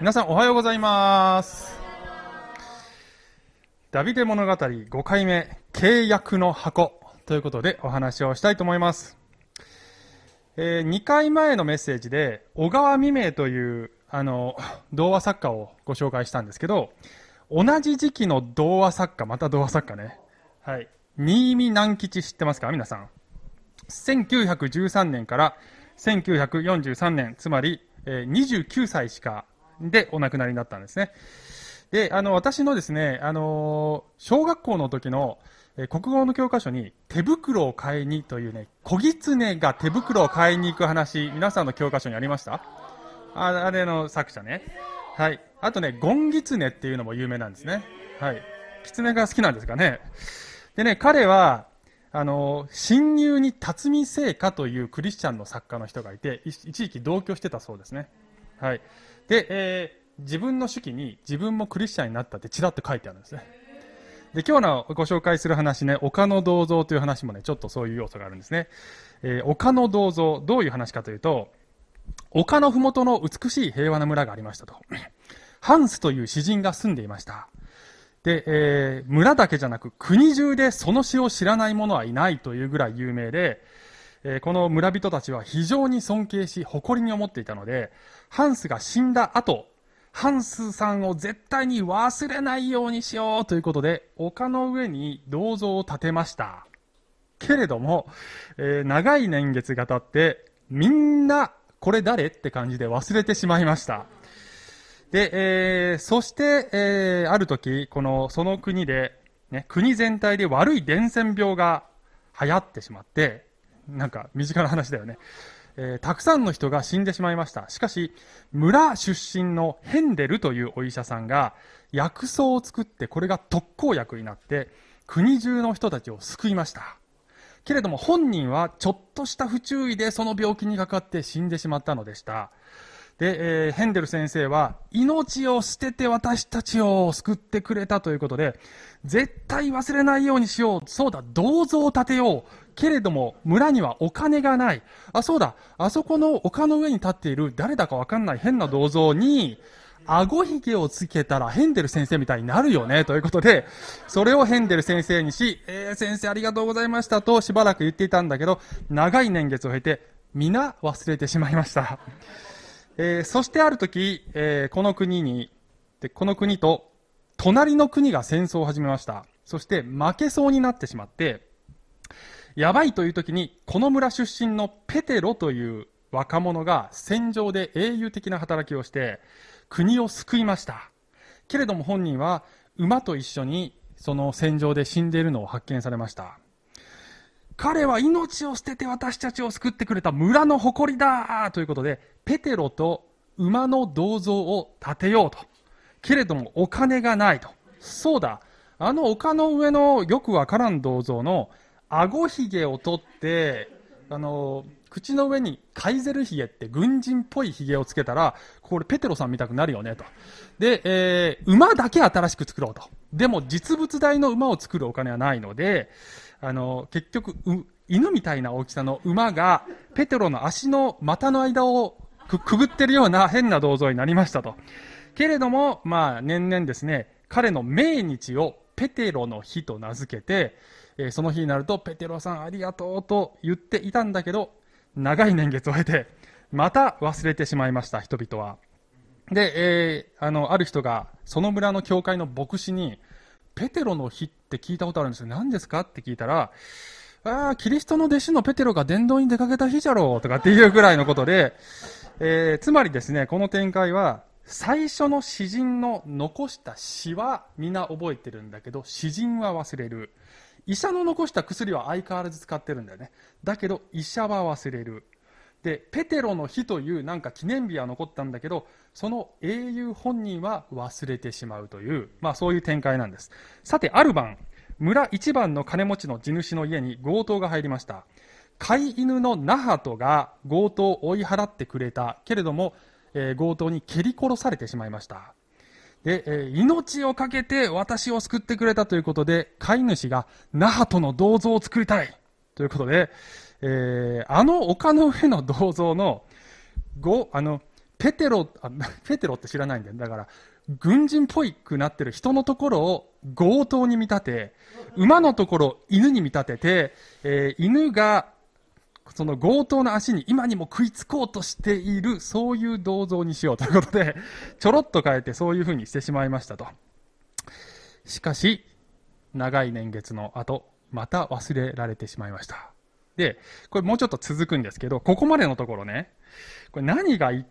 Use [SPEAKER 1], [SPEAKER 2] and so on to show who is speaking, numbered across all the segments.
[SPEAKER 1] 皆さんおはようございます。ダビデ物語5回目、契約の箱ということでお話をしたいと思います。え2回前のメッセージで、小川未明という、あの、童話作家をご紹介したんですけど、同じ時期の童話作家、また童話作家ね。はい。新見南吉知ってますか？皆さん。1913年から1943年、つまり、えー29歳しかでお亡くなりになったんですね。で、あの、私のですね、あの小学校の時の、え国語の教科書に、手袋を買いにというね、小狐が手袋を買いに行く話、皆さんの教科書にありました？ああれの作者ね。はい。あとね、ゴンギツネっていうのも有名なんですね。はい。狐が好きなんですかね。でね、彼は、あの、親友に辰巳聖華というクリスチャンの作家の人がいて、一時期同居してたそうですね。はい。で、えー自分の手記に自分もクリスチャンになったってちらっと書いてあるんですね。で、今日のご紹介する話ね、岡の銅像という話もね、ちょっとそういう要素があるんですね。えー岡の銅像、どういう話かというと、丘のふもとの美しい平和な村がありましたと。ハンスという詩人が住んでいました。で、えー村だけじゃなく国中でその詩を知らない者はいないというぐらい有名で、えーこの村人たちは非常に尊敬し誇りに思っていたので、ハンスが死んだ後、ハンスさんを絶対に忘れないようにしようということで、丘の上に銅像を建てました。けれども、えー長い年月が経って、みんな、これ誰って感じで忘れてしまいました。で、えーそして、えーある時、この、その国で、ね、国全体で悪い伝染病が流行ってしまって、なんか身近な話だよね。えーたくさんの人が死んでしまいました。しかし、村出身のヘンデルというお医者さんが、薬草を作って、これが特効薬になって、国中の人たちを救いました。けれども本人はちょっとした不注意でその病気にかかって死んでしまったのでした。で、えーヘンデル先生は、命を捨てて私たちを救ってくれたということで、絶対忘れないようにしよう。そうだ、銅像を建てよう。けれども、村にはお金がない。あ、そうだ、あそこの丘の上に立っている誰だかわかんない変な銅像に、顎ひげをつけたらヘンデル先生みたいになるよね、ということで、それをヘンデル先生にし、えー、先生ありがとうございましたとしばらく言っていたんだけど、長い年月を経て、皆忘れてしまいました。えーそしてある時、えーこの国に、で、この国と、隣の国が戦争を始めました。そして負けそうになってしまって、やばいという時に、この村出身のペテロという若者が戦場で英雄的な働きをして、国を救いました。けれども本人は馬と一緒にその戦場で死んでいるのを発見されました。彼は命を捨てて私たちを救ってくれた村の誇りだということで、ペテロと馬の銅像を建てようと。けれどもお金がないと。そうだ、あの丘の上のよくわからん銅像の顎ひげを取って、あの、口の上にカイゼルひげって軍人っぽいひげをつけたら、これペテロさん見たくなるよねと。で、えー馬だけ新しく作ろうと。でも実物大の馬を作るお金はないので、あの、結局、犬みたいな大きさの馬が、ペテロの足の股の間をくくぐってるような変な銅像になりましたと。けれども、まあ、年々ですね、彼の命日をペテロの日と名付けて、えーその日になると、ペテロさんありがとうと言っていたんだけど、長い年月を経て、また忘れてしまいました、人々は。で、えーあの、ある人が、その村の教会の牧師に、ペテロの日って聞いたことあるんですよ。何ですかって聞いたら、ああ、キリストの弟子のペテロが伝道に出かけた日じゃろうとかっていうぐらいのことで、えーつまりですね、この展開は、最初の詩人の残した詩は皆覚えてるんだけど、詩人は忘れる。医者の残した薬は相変わらず使ってるんだよね。だけど、医者は忘れる。で、ペテロの日というなんか記念日は残ったんだけど、その英雄本人は忘れてしまうという、まあそういう展開なんです。さて、ある晩、村一番の金持ちの地主の家に強盗が入りました。飼い犬のナハトが強盗を追い払ってくれたけれども、えー強盗に蹴り殺されてしまいました。で、えー命を懸けて私を救ってくれたということで、飼い主がナハトの銅像を作りたいということで、えーあの丘の上の銅像の、ご、あの、ペテロ、あ、ペテロって知らないんだよ。だから、軍人っぽいくなってる人のところを強盗に見立て、馬のところを犬に見立てて、えー、犬がその強盗の足に今にも食いつこうとしている、そういう銅像にしようということで、ちょろっと変えてそういう風にしてしまいましたと。しかし、長い年月の後、また忘れられてしまいました。で、これもうちょっと続くんですけど、ここまでのところね、これ何が言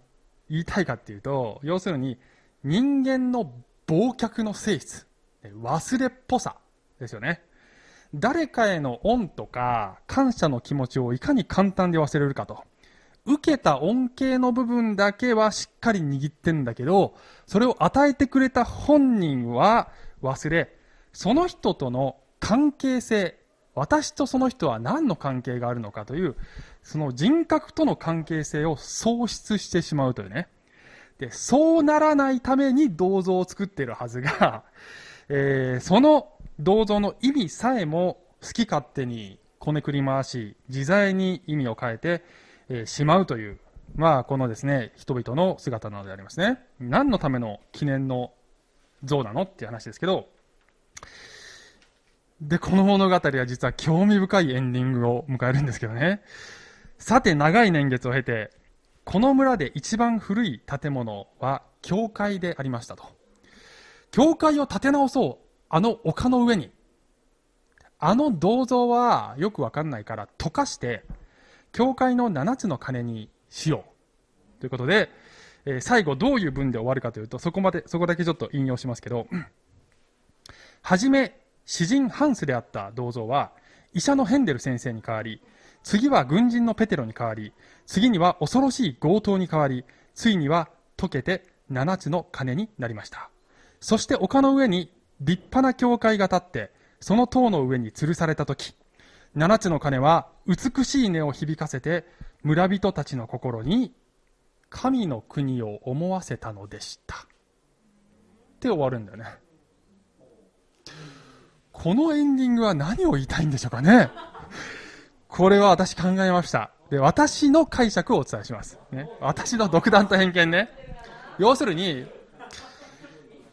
[SPEAKER 1] いたいかっていうと、要するに、人間の忘却の性質、忘れっぽさですよね。誰かへの恩とか感謝の気持ちをいかに簡単で忘れるかと。受けた恩恵の部分だけはしっかり握ってんだけど、それを与えてくれた本人は忘れ、その人との関係性、私とその人は何の関係があるのかという、その人格との関係性を喪失してしまうというね。で、そうならないために銅像を作っているはずが、えー、その銅像の意味さえも好き勝手にこねくり回し、自在に意味を変えて、え、しまうという、まあ、このですね、人々の姿なのでありますね。何のための記念の像なのっていう話ですけど、で、この物語は実は興味深いエンディングを迎えるんですけどね。さて、長い年月を経て、この村で一番古い建物は教会でありましたと。教会を建て直そうあの丘の上に、あの銅像はよくわかんないから溶かして、教会の7つの鐘にしよう。ということで、えー、最後どういう文で終わるかというと、そこまで、そこだけちょっと引用しますけど、はじめ、詩人ハンスであった銅像は、医者のヘンデル先生に代わり、次は軍人のペテロに代わり、次には恐ろしい強盗に代わり、ついには溶けて7つの鐘になりました。そして丘の上に立派な教会が立って、その塔の上に吊るされた時、七つの鐘は美しい音を響かせて、村人たちの心に神の国を思わせたのでした。って終わるんだよね。このエンディングは何を言いたいんでしょうかね。これは私考えました。で、私の解釈をお伝えします。ね、私の独断と偏見ね。要するに、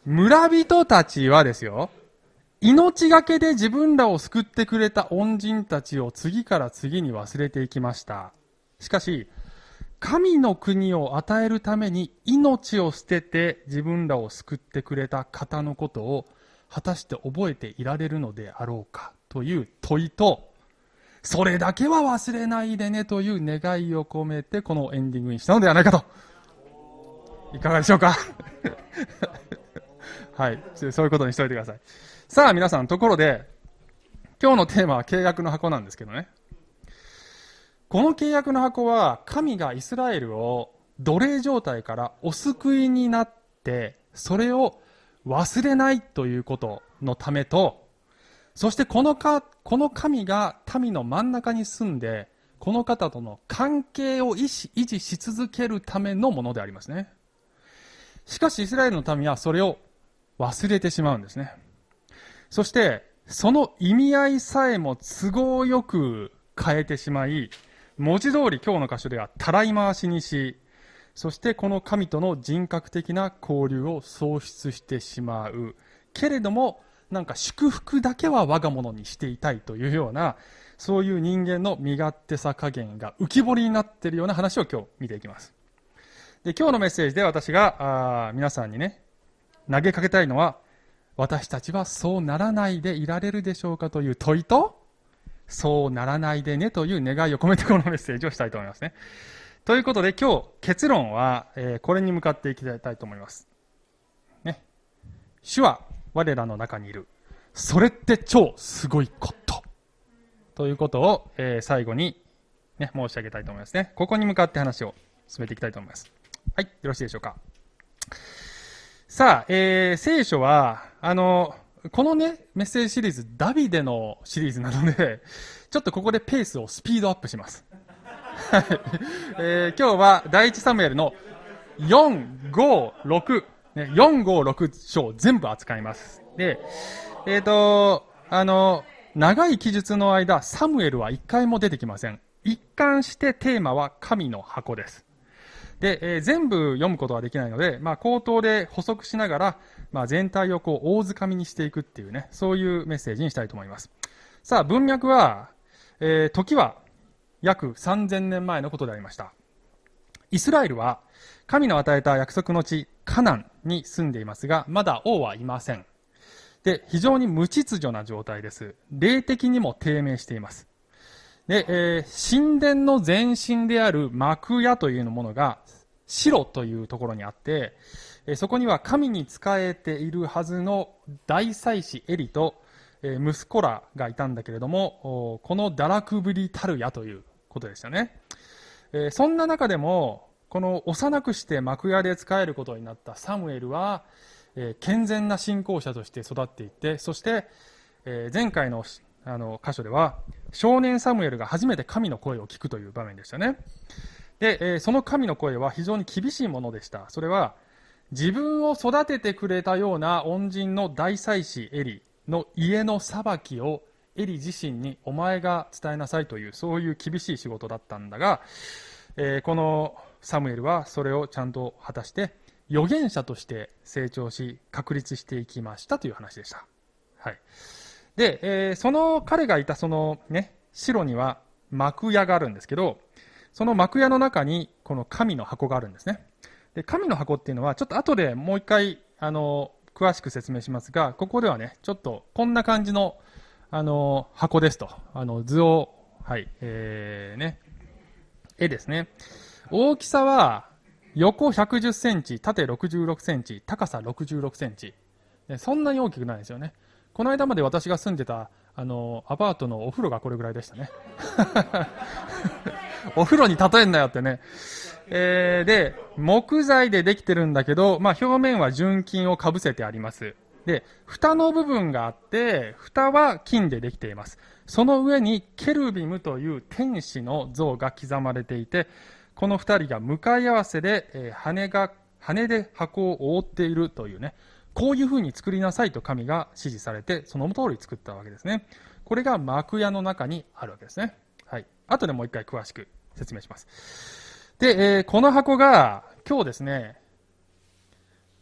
[SPEAKER 1] 村人たちはですよ、命がけで自分らを救ってくれた恩人たちを次から次に忘れていきました。しかし、神の国を与えるために命を捨てて自分らを救ってくれた方のことを果たして覚えていられるのであろうかという問いと、それだけは忘れないでねという願いを込めてこのエンディングにしたのではないかと。いかがでしょうか？はい。そういうことにしておいてください。さあ、皆さん、ところで、今日のテーマは契約の箱なんですけどね。この契約の箱は、神がイスラエルを奴隷状態からお救いになって、それを忘れないということのためと、そしてこのか、この神が民の真ん中に住んで、この方との関係を維持し続けるためのものでありますね。しかしイスラエルの民はそれを忘れてしまうんですね。そして、その意味合いさえも都合よく変えてしまい、文字通り今日の箇所ではたらい回しにし、そしてこの神との人格的な交流を喪失してしまう。けれども、なんか祝福だけは我が物にしていたいというような、そういう人間の身勝手さ加減が浮き彫りになっているような話を今日見ていきます。で、今日のメッセージで私が、あ皆さんにね、投げかけたいのは、私たちはそうならないでいられるでしょうかという問いと、そうならないでねという願いを込めてこのメッセージをしたいと思いますね。ということで今日結論は、えー、これに向かっていきたいと思います。ね。主は我らの中にいる。それって超すごいこと。ということを、えー、最後に、ね、申し上げたいと思いますね。ここに向かって話を進めていきたいと思います。はい。よろしいでしょうか。さあ、えー、聖書は、あの、このね、メッセージシリーズ、ダビデのシリーズなので、ちょっとここでペースをスピードアップします。はい。えー、今日は第一サムエルの4、5、6、ね、4、5、6章全部扱います。で、えっ、ー、と、あの、長い記述の間、サムエルは一回も出てきません。一貫してテーマは神の箱です。で、えー、全部読むことはできないので、まあ、口頭で補足しながら、まあ、全体をこう、大掴みにしていくっていうね、そういうメッセージにしたいと思います。さあ、文脈は、えー、時は約3000年前のことでありました。イスラエルは、神の与えた約束の地、カナンに住んでいますが、まだ王はいません。で、非常に無秩序な状態です。霊的にも低迷しています。で、えー、神殿の前身である幕屋というものが、白というところにあって、えー、そこには神に仕えているはずの大祭司エリと、えー、息子らがいたんだけれども、この堕落ぶりたるやということでしたね。えそんな中でも、この幼くして幕屋で仕えることになったサムエルは、え健全な信仰者として育っていって、そして、え前回のあの箇所では、少年サムエルが初めて神の声を聞くという場面でしたね。で、えその神の声は非常に厳しいものでした。それは、自分を育ててくれたような恩人の大祭司エリの家の裁きをエリ自身にお前が伝えなさいという、そういう厳しい仕事だったんだが、えー、このサムエルはそれをちゃんと果たして、預言者として成長し、確立していきましたという話でした。はい。で、えー、その彼がいたそのね、城には幕屋があるんですけど、その幕屋の中にこの神の箱があるんですね。で、神の箱っていうのは、ちょっと後でもう一回、あの、詳しく説明しますが、ここではね、ちょっとこんな感じの、あの、箱ですと。あの、図を、はい、えー、ね、絵ですね。大きさは、横110センチ、縦66センチ、高さ66センチ。そんなに大きくないですよね。この間まで私が住んでた、あの、アパートのお風呂がこれぐらいでしたね。お風呂に例えんなよってね。えー、で、木材でできてるんだけど、まあ、表面は純金をかぶせてあります。で、蓋の部分があって、蓋は金でできています。その上にケルビムという天使の像が刻まれていて、この二人が向かい合わせで、えー、羽が、羽で箱を覆っているというね、こういう風に作りなさいと神が指示されて、その通り作ったわけですね。これが幕屋の中にあるわけですね。はい。後でもう一回詳しく説明します。で、えー、この箱が、今日ですね、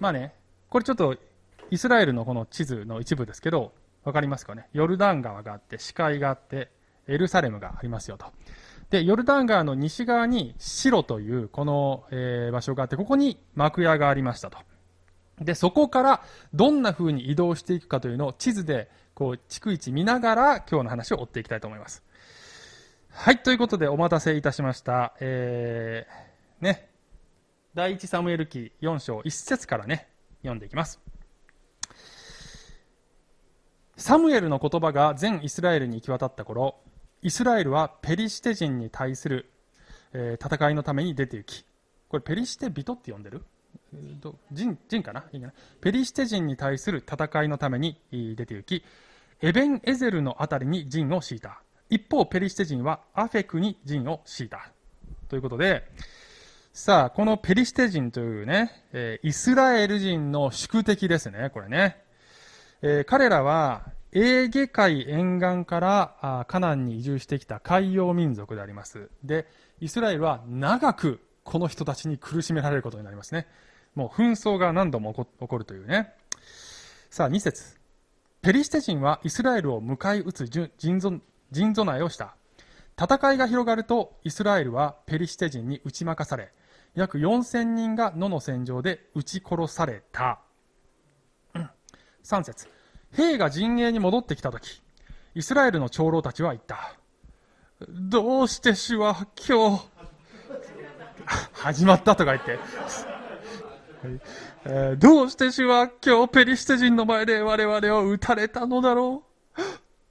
[SPEAKER 1] まあね、これちょっと、イスラエルのこの地図の一部ですけど、わかりますかね？ヨルダン川があって、視界があって、エルサレムがありますよと。で、ヨルダン川の西側にシロというこの、えー、場所があって、ここに幕屋がありましたと。で、そこからどんな風に移動していくかというのを地図で、こう、逐一見ながら今日の話を追っていきたいと思います。はい、ということでお待たせいたしました。えー、ね。第一サムエル記4章1節からね、読んでいきます。サムエルの言葉が全イスラエルに行き渡った頃、イスラエルはペリシテ人に対する、えー、戦いのために出て行き、これペリシテ人って呼んでる？と人人かな？いいかなペリシテ人に対する戦いのために出て行き、エベン・エゼルの辺りに陣を敷いた。一方、ペリシテ人はアフェクに陣を敷いた。ということで、さあ、このペリシテ人というね、えー、イスラエル人の宿敵ですね、これね。えー、彼らは、エーゲ海沿岸からあカナンに移住してきた海洋民族であります。で、イスラエルは長くこの人たちに苦しめられることになりますね。もう紛争が何度も起こるというね。さあ、2節ペリシテ人はイスラエルを迎え撃つ陣備えをした。戦いが広がると、イスラエルはペリシテ人に打ち負かされ、約4000人が野の戦場で撃ち殺された。3節兵が陣営に戻ってきたとき、イスラエルの長老たちは言った。どうして主は今日、始まったとか言って、えー、どうして主は今日ペリシテ人の前で我々を撃たれたのだろう？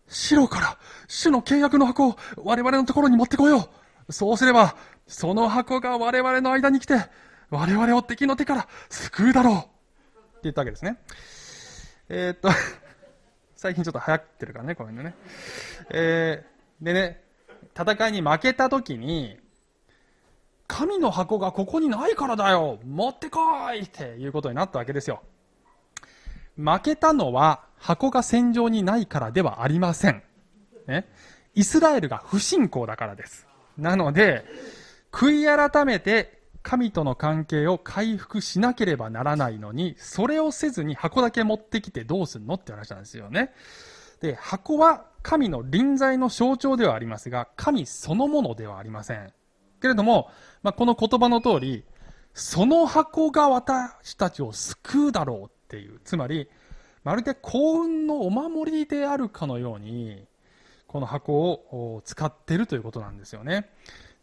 [SPEAKER 1] 白から主の契約の箱を我々のところに持ってこよう。そうすれば、その箱が我々の間に来て、我々を敵の手から救うだろう。って言ったわけですね。えー、っと、最近ちょっと流行ってるからね、こういうのね。えー、でね、戦いに負けた時に、神の箱がここにないからだよ持ってこいっていうことになったわけですよ。負けたのは箱が戦場にないからではありません。ね。イスラエルが不信仰だからです。なので、悔い改めて神との関係を回復しなければならないのに、それをせずに箱だけ持ってきてどうすんのって話なんですよね。で、箱は神の臨在の象徴ではありますが、神そのものではありません。けれども、まあ、この言葉の通り、その箱が私たちを救うだろうっていう、つまり、まるで幸運のお守りであるかのように、この箱を使っているということなんですよね。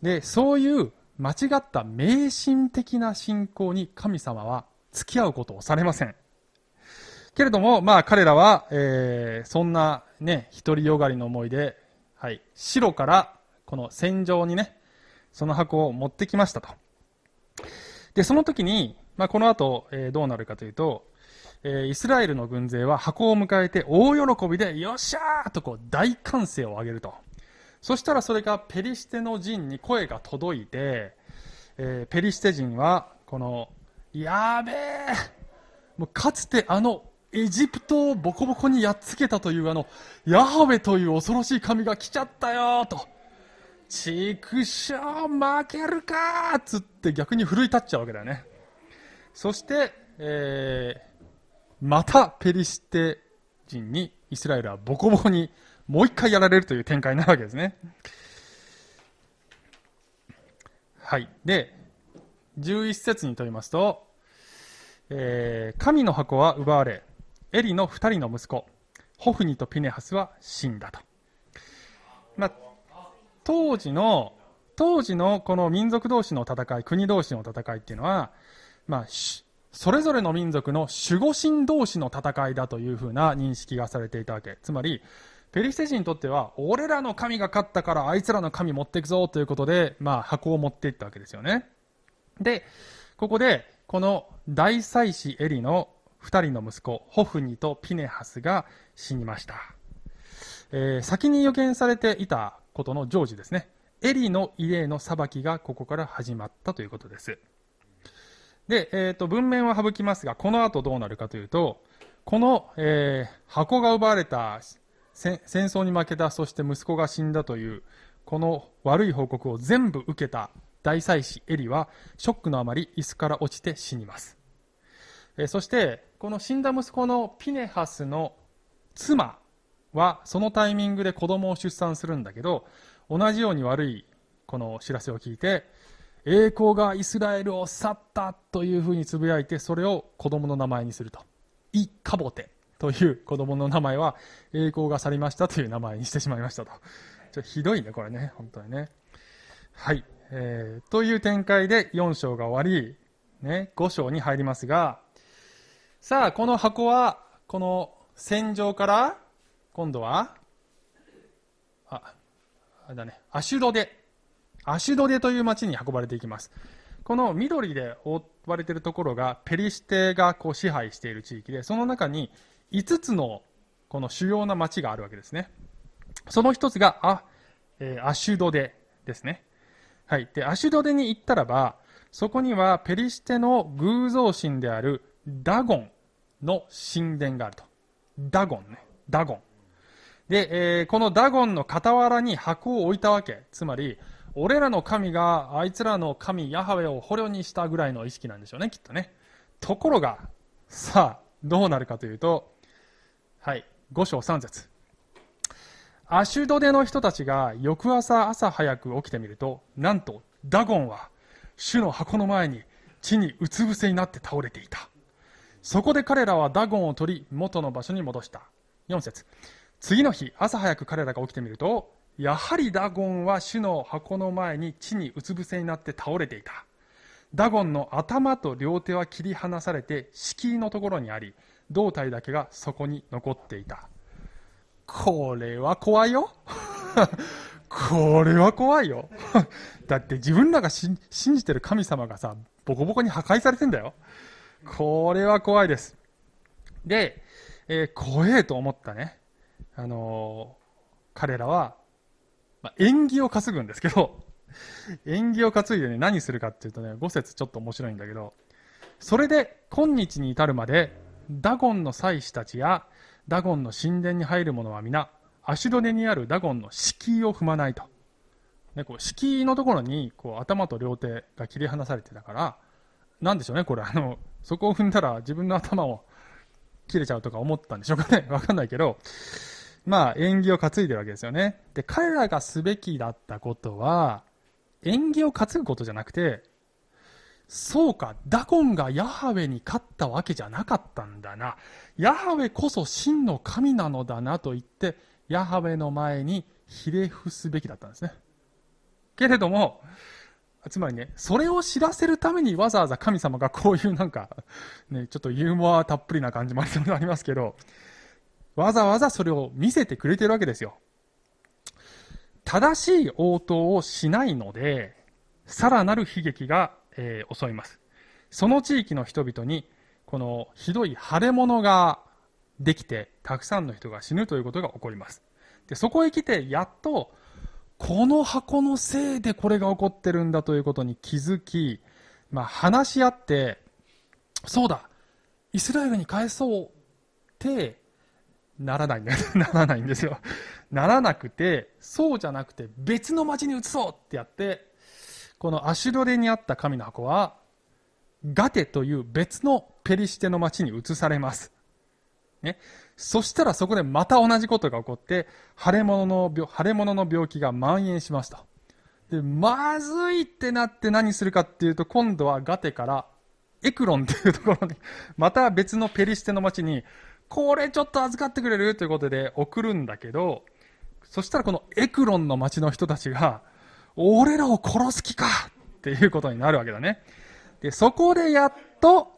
[SPEAKER 1] で、そういう間違った迷信的な信仰に神様は付き合うことをされません。けれども、まあ彼らは、えー、そんなね、独りよがりの思いで、はい、白からこの戦場にね、その箱を持ってきましたと。で、その時に、まあこの後、えー、どうなるかというと、えー、イスラエルの軍勢は箱を迎えて大喜びで、よっしゃーとこう大歓声を上げると。そしたらそれがペリシテの陣に声が届いて、えー、ペリシテ人は、この、やべえもうかつてあのエジプトをボコボコにやっつけたというあの、ヤハウェという恐ろしい神が来ちゃったよと。ちくしょう負けるかっつって逆に奮い立っちゃうわけだよね。そして、えー、またペリシテ人にイスラエルはボコボコにもう一回やられるという展開になるわけですね。はい。で、11節にとりますと、えー、神の箱は奪われ、エリの二人の息子、ホフニとピネハスは死んだと。まあ、当時の、当時のこの民族同士の戦い、国同士の戦いっていうのは、まあ、それぞれの民族の守護神同士の戦いだというふうな認識がされていたわけ。つまり、ペリシテ人にとっては、俺らの神が勝ったからあいつらの神持っていくぞということで、まあ箱を持っていったわけですよね。で、ここで、この大祭司エリの二人の息子、ホフニとピネハスが死にました。えー、先に予見されていたことの成就ですね。エリの家への裁きがここから始まったということです。で、えっ、ー、と、文面は省きますが、この後どうなるかというと、この、えー、箱が奪われた戦争に負けた、そして息子が死んだという、この悪い報告を全部受けた大祭司エリは、ショックのあまり椅子から落ちて死にます。えそして、この死んだ息子のピネハスの妻は、そのタイミングで子供を出産するんだけど、同じように悪いこの知らせを聞いて、栄光がイスラエルを去ったというふうにつぶやいて、それを子供の名前にすると。イ・カボテという子供の名前は、栄光が去りましたという名前にしてしまいましたと。ちょひどいね、これね、本当にね。はい。えー、という展開で4章が終わり、ね、5章に入りますが、さあ、この箱は、この戦場から、今度は、あ、あれだね、アシュドデ。アシュドデという町に運ばれていきます。この緑で覆われているところが、ペリシテがこう支配している地域で、その中に5つのこの主要な町があるわけですね。その一つが、あ、えー、アシュドデですね。はい。で、アシュドデに行ったらば、そこにはペリシテの偶像神であるダゴンの神殿があると。ダゴンね。ダゴン。で、えー、このダゴンの傍らに箱を置いたわけ。つまり、俺らの神があいつらの神ヤハウェを捕虜にしたぐらいの意識なんでしょうね、きっとね。ところが、さあ、どうなるかというと、はい。5章3節アシュドデの人たちが翌朝朝早く起きてみると、なんとダゴンは主の箱の前に地にうつ伏せになって倒れていた。そこで彼らはダゴンを取り元の場所に戻した。4節次の日朝早く彼らが起きてみると、やはりダゴンは主の箱の前に地にうつ伏せになって倒れていた。ダゴンの頭と両手は切り離されて敷居のところにあり、胴体だけがそこに残っていた。これは怖いよ。これは怖いよ。だって自分らが信じてる神様がさ、ボコボコに破壊されてんだよ。これは怖いです。で、えー、怖えと思ったね。あの、彼らは、まあ、縁起を担ぐんですけど、縁起を担いでね、何するかっていうとね、5節ちょっと面白いんだけど、それで今日に至るまでダゴンの祭司たちやダゴンの神殿に入る者は皆、足戸根にあるダゴンの敷居を踏まないと。ね、こう敷居のところにこう頭と両手が切り離されてたから、なんでしょうね、これ、あの、そこを踏んだら自分の頭を切れちゃうとか思ったんでしょうかね、わかんないけど、まあ、縁起を担いでるわけですよね。で、彼らがすべきだったことは、縁起を担ぐことじゃなくて、そうか、ダゴンがヤハウェに勝ったわけじゃなかったんだな。ヤハウェこそ真の神なのだなと言って、ヤハウェの前にひれ伏すべきだったんですね。けれども、つまりね、それを知らせるためにわざわざ神様がこういうなんか、ね、ちょっとユーモアたっぷりな感じもありますけど、わざわざそれを見せてくれてるわけですよ。正しい応答をしないので、さらなる悲劇が、えー、襲います。その地域の人々に、このひどい腫れ物ができて、たくさんの人が死ぬということが起こります。で、そこへ来て、やっと、この箱のせいでこれが起こってるんだということに気づき、まあ、話し合って、そうだ、イスラエルに返そうってならないんだよならないんですよ。ならなくて、そうじゃなくて別の町に移そうってやって、このアシュロレにあった神の箱は、ガテという別のペリシテの町に移されます。ね。そしたらそこでまた同じことが起こって、腫れ物の病、腫れ物の病気が蔓延しました。で、まずいってなって何するかっていうと、今度はガテからエクロンっていうところに、また別のペリシテの町にこれちょっと預かってくれる？ということで送るんだけど、そしたらこのエクロンの町の人たちが、俺らを殺す気かっていうことになるわけだね。で、そこでやっと、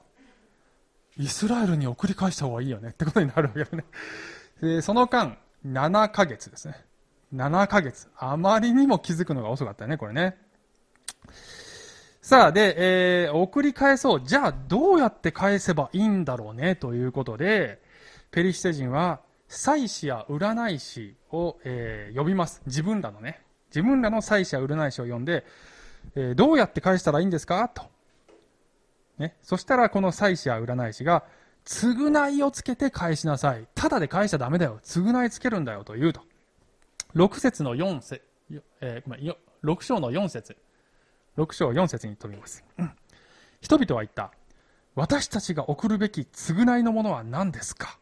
[SPEAKER 1] イスラエルに送り返した方がいいよねってことになるわけだね。で、その間、7ヶ月ですね。7ヶ月。あまりにも気づくのが遅かったね、これね。さあ、で、えー、送り返そう。じゃあ、どうやって返せばいいんだろうね、ということで、ペリシテ人は祭司や占い師を、えー、呼びます。自分らのね。自分らの祭司や占い師を呼んで、えー、どうやって返したらいいんですか？と。ね。そしたらこの祭司や占い師が、償いをつけて返しなさい。ただで返しちゃダメだよ。償いつけるんだよと言うと。6節の4節、えー、ごめん、6章の4節。6章4節に飛びます。うん、人々は言った。私たちが送るべき償いのものは何ですか？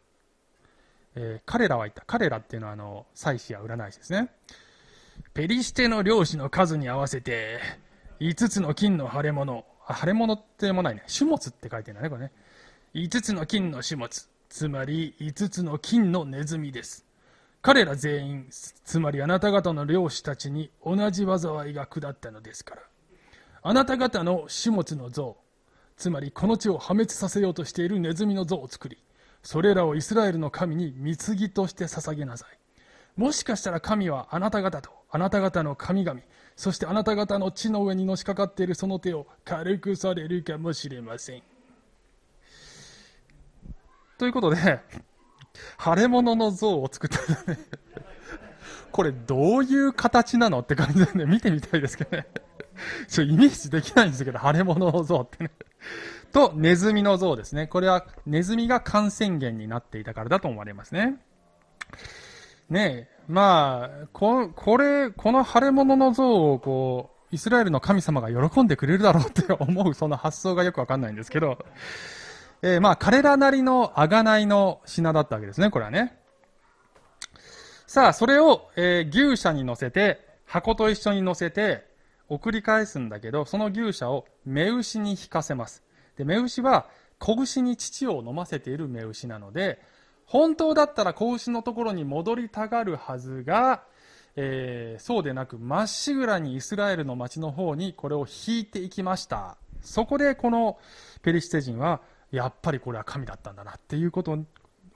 [SPEAKER 1] えー、彼らは言った。彼らっていうのは、あの、祭司や占い師ですね。ペリシテの漁師の数に合わせて、5つの金の腫れ物。あ、腫れ物ってもないね。種物って書いてるんだね、これね。5つの金の種物。つまり、5つの金のネズミです。彼ら全員、つまりあなた方の漁師たちに同じ災いが下ったのですから。あなた方の種物の像、つまりこの地を破滅させようとしているネズミの像を作り、それらをイスラエルの神に貢ぎとして捧げなさい。もしかしたら神はあなた方とあなた方の神々、そしてあなた方の地の上にのしかかっているその手を軽くされるかもしれません。ということで、腫れ物の像を作ったんだね。これどういう形なのって感じでね、見てみたいですけどね。ちょイメージできないんですけど、腫れ物の像ってね。と、ネズミの像ですね。これは、ネズミが感染源になっていたからだと思われますね。ねえ、まあ、こ、これ、この腫れ物の像を、こう、イスラエルの神様が喜んでくれるだろうって 思う、その発想がよくわかんないんですけど、えー、まあ、彼らなりの贖いの品だったわけですね、これはね。さあ、それを、えー、牛舎に乗せて、箱と一緒に乗せて、送り返すんだけど、その牛舎を目牛に引かせます。で、目牛は子牛に乳を飲ませている目牛なので、本当だったら子牛のところに戻りたがるはずが、えー、そうでなく、まっしぐらにイスラエルの町の方にこれを引いていきました。そこでこのペリシテ人は、やっぱりこれは神だったんだなっていうこと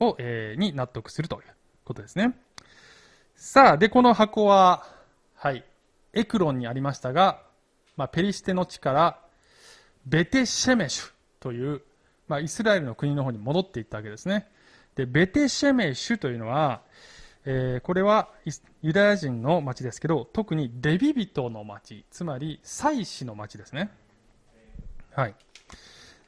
[SPEAKER 1] を、えー、に納得するということですね。さあ、で、この箱は、はい、エクロンにありましたが、まあ、ペリシテの地からベテシェメシュという、まあ、イスラエルの国の方に戻っていったわけですね。で、ベテシェメシュというのは、えー、これはユダヤ人の町ですけど、特にレビ人の町、つまり祭司の町ですね。はい。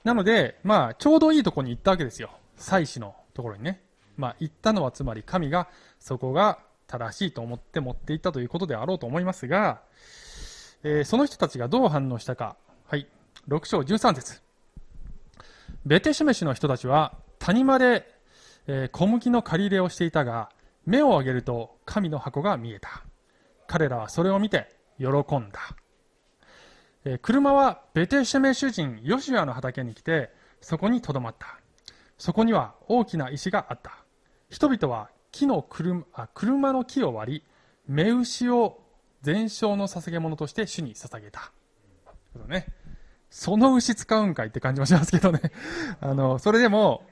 [SPEAKER 1] なので、まあ、ちょうどいいところに行ったわけですよ。祭司のところにね。まあ、行ったのはつまり神がそこが正しいと思って持っていったということであろうと思いますが、えー、その人たちがどう反応したか。はい。6章13節ベテシメシの人たちは谷間で、え、小麦の借り入れをしていたが、目を上げると神の箱が見えた。彼らはそれを見て喜んだ。え、車はベテシュメシュ人ヨシュアの畑に来て、そこにとどまった。そこには大きな石があった。人々は木の車車の木を割り、目牛を全焼の捧げ物として主に捧げた。ね、その牛使うんかいって感じもしますけどね。あの、それでも、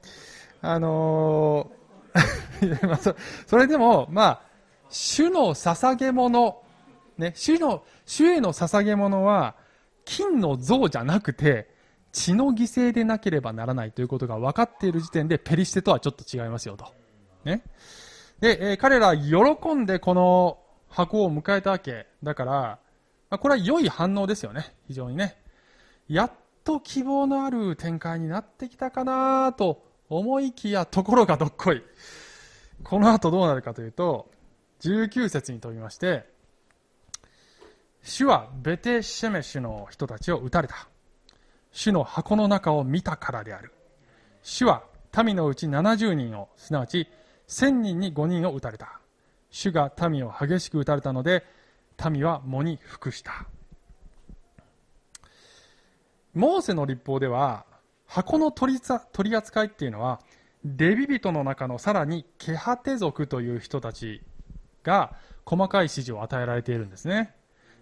[SPEAKER 1] あのー、それでも、まあ、主の捧げ物、ね、主の、主への捧げ物は、金の像じゃなくて、血の犠牲でなければならないということが分かっている時点で、ペリシテとはちょっと違いますよと。ね。で、えー、彼ら喜んでこの箱を迎えたわけ。だから、まあ、これは良い反応ですよね。非常にね。やっと希望のある展開になってきたかなと思いきや、ところがどっこい。この後どうなるかというと、19節に飛びまして、主はベテシェメシュの人たちを撃たれた。主の箱の中を見たからである。主は民のうち70人を、すなわち1000人に5人を撃たれた。主が民を激しく撃たれたので、民は喪に服した。モーセの立法では、箱の取り扱いっていうのは、レビ人の中のさらにケハテ族という人たちが細かい指示を与えられているんですね。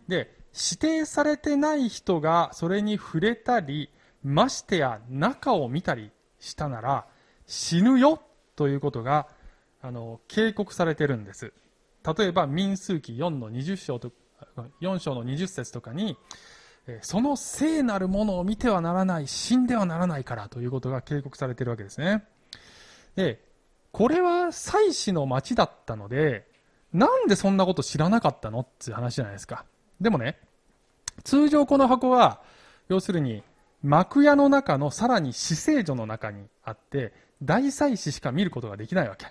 [SPEAKER 1] で、指定されてない人がそれに触れたり、ましてや中を見たりしたなら死ぬよということがあの警告されてるんです。例えば民数記4の20章と4章の20節とかにその聖なるものを見てはならない死んではならないからということが警告されているわけですねでこれは祭司の町だったのでなんでそんなこと知らなかったのっていう話じゃないですかでもね通常この箱は要するに幕屋の中のさらに死聖所の中にあって大祭司しか見ることができないわけ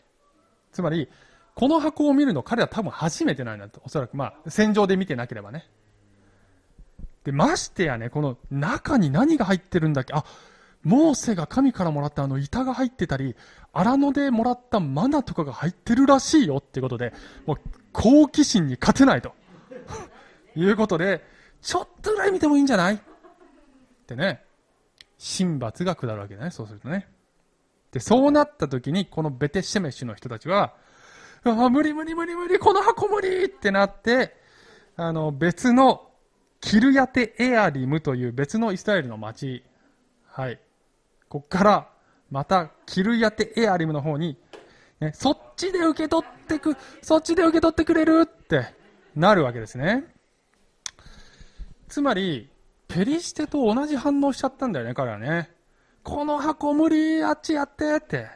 [SPEAKER 1] つまりこの箱を見るの彼は多分初めてなんだと。おそらく、まあ、戦場で見てなければね。で、ましてやね、この中に何が入ってるんだっけ？あ、モーセが神からもらったあの板が入ってたり、荒野でもらったマナとかが入ってるらしいよってことで、もう好奇心に勝てないと。いうことで、ちょっとぐらい見てもいいんじゃない？ってね、神罰が下るわけだね、そうするとね。で、そうなった時に、このベテシェメシュの人たちは、あ無理無理無理無理、この箱無理ってなって、あの、別の、キルヤテエアリムという別のイスラエルの町、はい。こっから、また、キルヤテエアリムの方に、ね、そっちで受け取ってく、そっちで受け取ってくれるってなるわけですね。つまり、ペリシテと同じ反応しちゃったんだよね、彼はね。この箱無理、あっちやってって。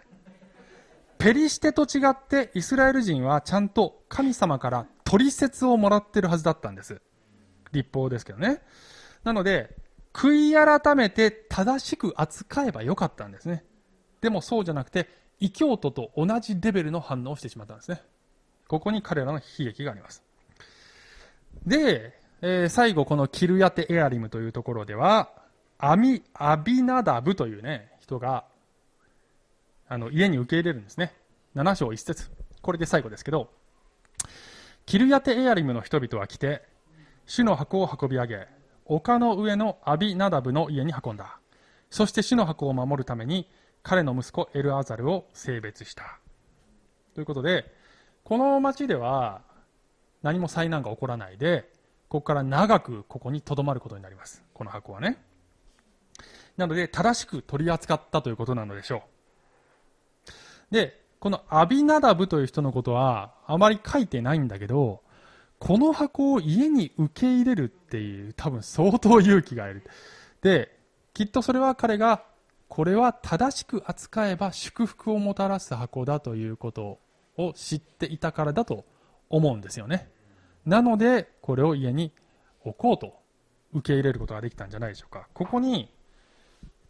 [SPEAKER 1] ペリシテと違ってイスラエル人はちゃんと神様から取説をもらってるはずだったんです。立法ですけどね。なので、悔い改めて正しく扱えばよかったんですね。でもそうじゃなくて、異教徒と同じレベルの反応をしてしまったんですね。ここに彼らの悲劇があります。で、えー、最後このキルヤテエアリムというところでは、アミ、アビナダブというね、人があの、家に受け入れるんですね。7章1節これで最後ですけど、キルヤテエアリムの人々は来て、主の箱を運び上げ、丘の上のアビナダブの家に運んだ。そして主の箱を守るために、彼の息子エルアザルを性別した。ということで、この町では何も災難が起こらないで、ここから長くここに留まることになります。この箱はね。なので、正しく取り扱ったということなのでしょう。で、このアビナダブという人のことはあまり書いてないんだけど、この箱を家に受け入れるっていう多分相当勇気がいる。で、きっとそれは彼がこれは正しく扱えば祝福をもたらす箱だということを知っていたからだと思うんですよね。なので、これを家に置こうと受け入れることができたんじゃないでしょうか。ここに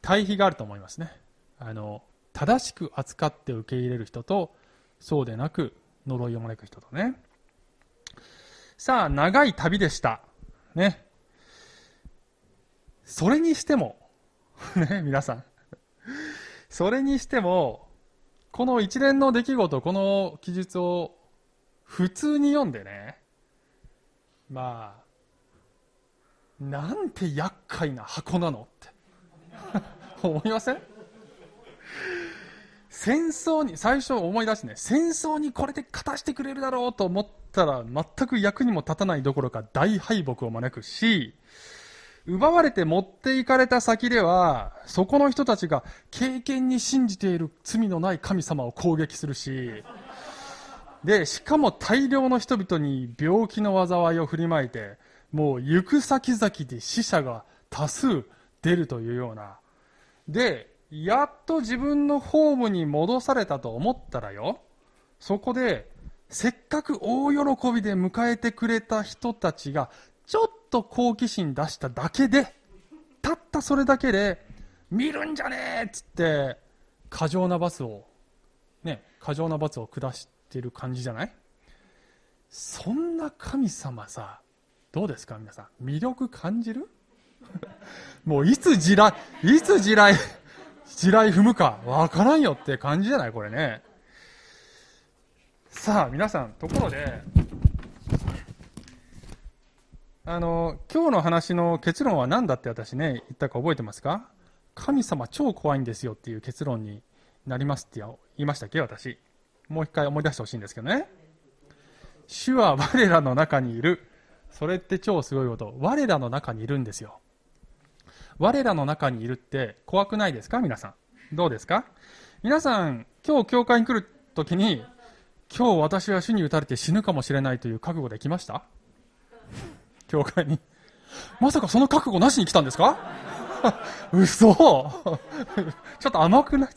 [SPEAKER 1] 対比があると思いますね。あの、正しく扱って受け入れる人とそうでなく呪いを招く人とねさあ、長い旅でした。ね。それにしても、ね、皆さん。それにしても、この一連の出来事、この記述を普通に読んでね、まあ、なんて厄介な箱なのって 思いません？戦争に、最初思い出してね、戦争にこれで勝たしてくれるだろうと思ったら、全く役にも立たないどころか大敗北を招くし、奪われて持っていかれた先では、そこの人たちが経験に信じている罪のない神様を攻撃するし、で、しかも大量の人々に病気の災いを振りまいて、もう行く先々で死者が多数出るというような。で、やっと自分のホームに戻されたと思ったらよ、そこで、せっかく大喜びで迎えてくれた人たちが、ちょっと好奇心出しただけで、たったそれだけで、見るんじゃねえっつって、過剰な罰を、ね、過剰な罰を下してる感じじゃない？そんな神様さ、どうですか皆さん？魅力感じる？もういつ地雷、いつ地雷、地雷踏むかわからんよって感じじゃないこれね。さあ、皆さん、ところで、あの、今日の話の結論は何だって私ね、言ったか覚えてますか？神様超怖いんですよっていう結論になりますって言いましたっけ私。もう一回思い出してほしいんですけどね。主は我らの中にいる。それって超すごいこと。我らの中にいるんですよ。我らの中にいるって怖くないですか？皆さん。どうですか？皆さん、今日教会に来るときに、今日私は主に打たれて死ぬかもしれないという覚悟で来ました？教会に。まさかその覚悟なしに来たんですか？嘘。ちょっと甘くない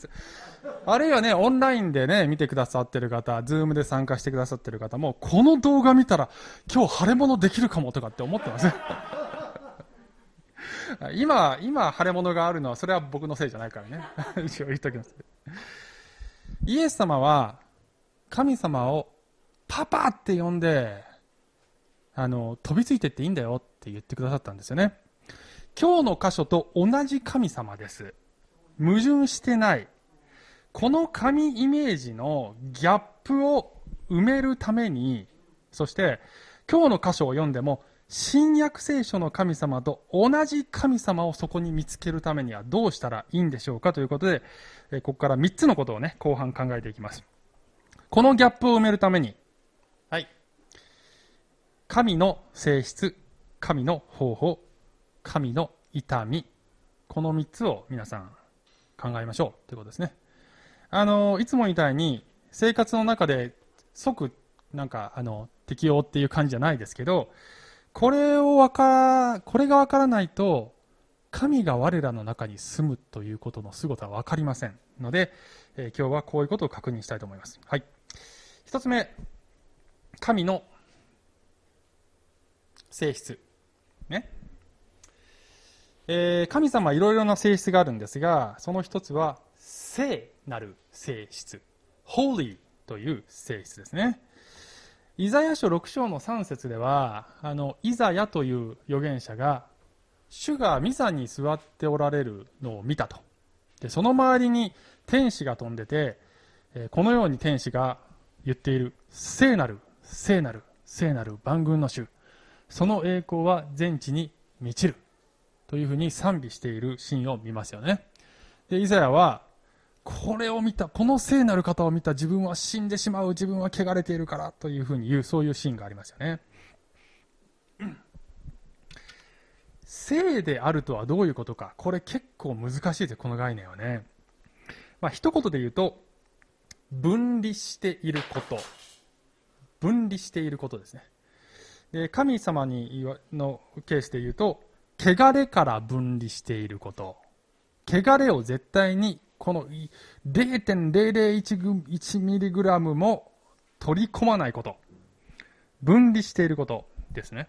[SPEAKER 1] あるいはね、オンラインでね、見てくださってる方、ズームで参加してくださってる方も、この動画見たら、今日腫れ物できるかもとかって思ってます。今、今、腫れ物があるのは、それは僕のせいじゃないからね。一応言っときます。イエス様は、神様をパパって呼んで、あの、飛びついてっていいんだよって言ってくださったんですよね。今日の箇所と同じ神様です。矛盾してない。この神イメージのギャップを埋めるために、そして今日の箇所を読んでも新約聖書の神様と同じ神様をそこに見つけるためにはどうしたらいいんでしょうかということで、ここから3つのことをね、後半考えていきます。このギャップを埋めるために、はい。神の性質、神の方法、神の痛み、この3つを皆さん考えましょうということですね。あの、いつもみたいに生活の中で即なんかあの適用っていう感じじゃないですけど、これをわか、これがわからないと、神が我らの中に住むということの凄さはわかりませんので、えー、今日はこういうことを確認したいと思います。はい。一つ目、神の性質。ね。えー、神様はいろいろな性質があるんですが、その一つは聖なる性質。holy という性質ですね。イザヤ書6章の3節では、あの、イザヤという預言者が、主がミザに座っておられるのを見たと。で、その周りに天使が飛んでて、このように天使が言っている、聖なる、聖なる、聖なる万軍の主。その栄光は全地に満ちる。というふうに賛美しているシーンを見ますよね。で、イザヤは、これを見た、この聖なる方を見た自分は死んでしまう、自分は汚れているからというふうに言う、そういうシーンがありますよね。聖であるとはどういうことか。これ結構難しいですよこの概念はね。まあ、一言で言うと、分離していること。分離していることですね。で、神様にのケースで言うと、汚れから分離していること。汚れを絶対にこの 0.001mg も取り込まないこと。分離していることですね。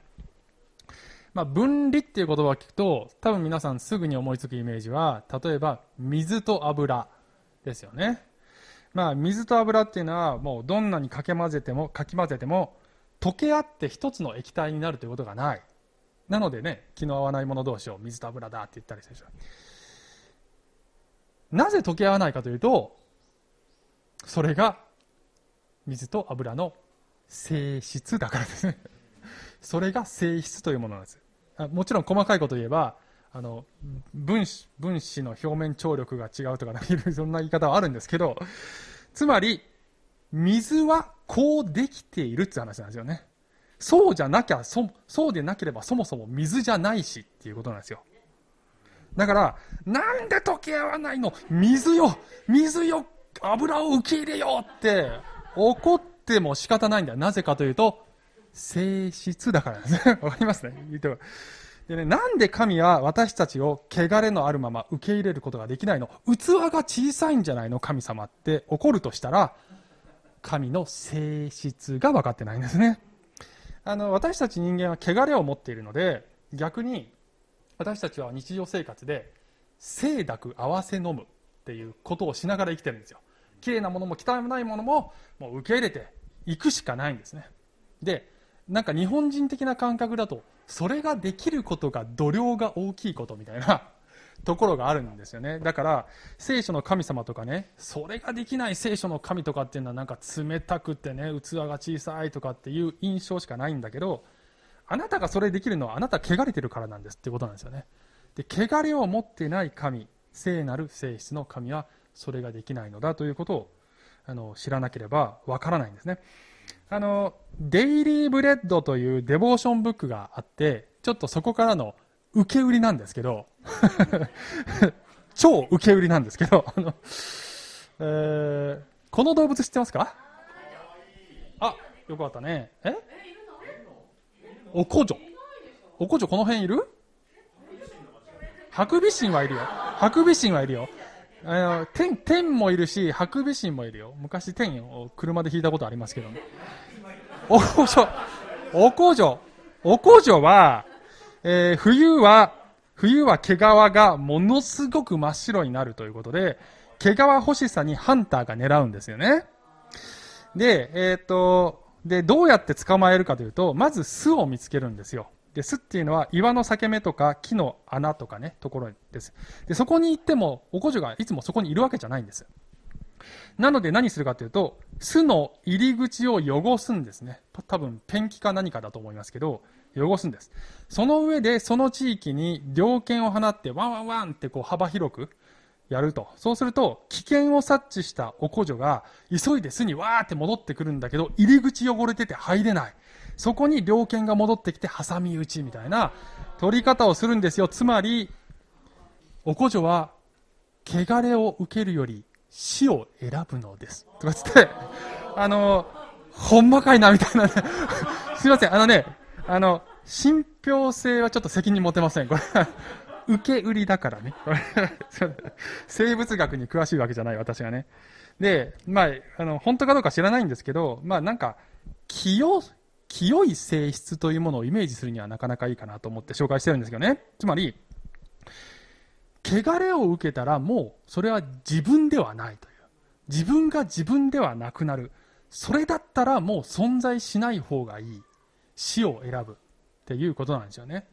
[SPEAKER 1] まあ、分離っていう言葉を聞くと、多分皆さんすぐに思いつくイメージは、例えば水と油ですよね。まあ、水と油っていうのは、もうどんなにかけ混ぜても、かき混ぜても、溶け合って一つの液体になるということがないなのでね気の合わないもの同士を水と油だって言ったりするでしょなぜ溶け合わないかというとそれが水と油の性質だからです。ねそれが性質というものなんです。もちろん細かいこと言えばあの分子分子の表面張力が違うとか、ね、そんな言い方はあるんですけどつまり水はこうできているって話なんですよね。そうじゃなきゃそそうでなければそもそも水じゃないしっていうことなんですよ。だからなんで溶け合わないの？水よ水よ油を受け入れようって。怒っても仕方ないんだよ。なぜかというと性質だからですね。わかりますね？でね、なんで神は私たちを汚れのあるまま受け入れることができないの？器が小さいんじゃないの？神様って。怒るとしたら、神の性質が分かってないんですね。あの、私たち人間は汚れを持っているので、逆に私たちは日常生活で、清濁合わせ飲むっていうことをしながら生きてるんですよ。綺麗なものも汚いものももう受け入れていくしかないんですね。で、なんか日本人的な感覚だとそれができることが度量が大きいことみたいな ところがあるんですよねだから聖書の神様とかねそれができない聖書の神とかっていうのはなんか冷たくてね器が小さいとかっていう印象しかないんだけどあなたがそれできるのはあなた汚れてるからなんですってことなんですよね。で汚れを持ってない神聖なる性質の神はそれができないのだということをあの知らなければわからないんですね。あの、デイリーブレッドというデボーションブックがあって、ちょっとそこからの受け売りなんですけど、超受け売りなんですけど、あの、えー、この動物知ってますか？あ、よかったね。え？おこじょ？おこじょこの辺いる？ハクビシンはいるよ。ハクビシンはいるよ。あの、天、天もいるし、ハクビシンもいるよ。昔天を車で引いたことありますけどね。おこじょ、おこじょ、おこじょは、えー、冬は、冬は毛皮がものすごく真っ白になるということで、毛皮欲しさにハンターが狙うんですよね。で、えっ、と、で、どうやって捕まえるかというと、まず巣を見つけるんですよ。で、巣っていうのは岩の裂け目とか木の穴とかね、ところです。で、そこに行っても、おこじょがいつもそこにいるわけじゃないんです。なので何するかというと、巣の入り口を汚すんですね。多分、ペンキか何かだと思いますけど、汚すんです。その上で、その地域に猟犬を放って、ワンワンワンってこう幅広くやると。そうすると、危険を察知したおこじょが、急いで巣にわーって戻ってくるんだけど、入り口汚れてて入れない。そこに猟犬が戻ってきて挟み撃ちみたいな取り方をするんですよ。つまり、おこじょは、汚れを受けるより死を選ぶのです。とかつって、あの、ほんまかいな、みたいなね。すいません、あのね、あの、信憑性はちょっと責任持てません。これ、受け売りだからね。生物学に詳しいわけじゃない、私がね。で、まあ、あの、本当かどうか知らないんですけど、まあなんか、清、清い性質というものをイメージするにはなかなかいいかなと思って紹介してるんですけどね。つまり、汚れを受けたらもうそれは自分ではないという。自分が自分ではなくなる。それだったらもう存在しない方がいい。死を選ぶっていうことなんですよね。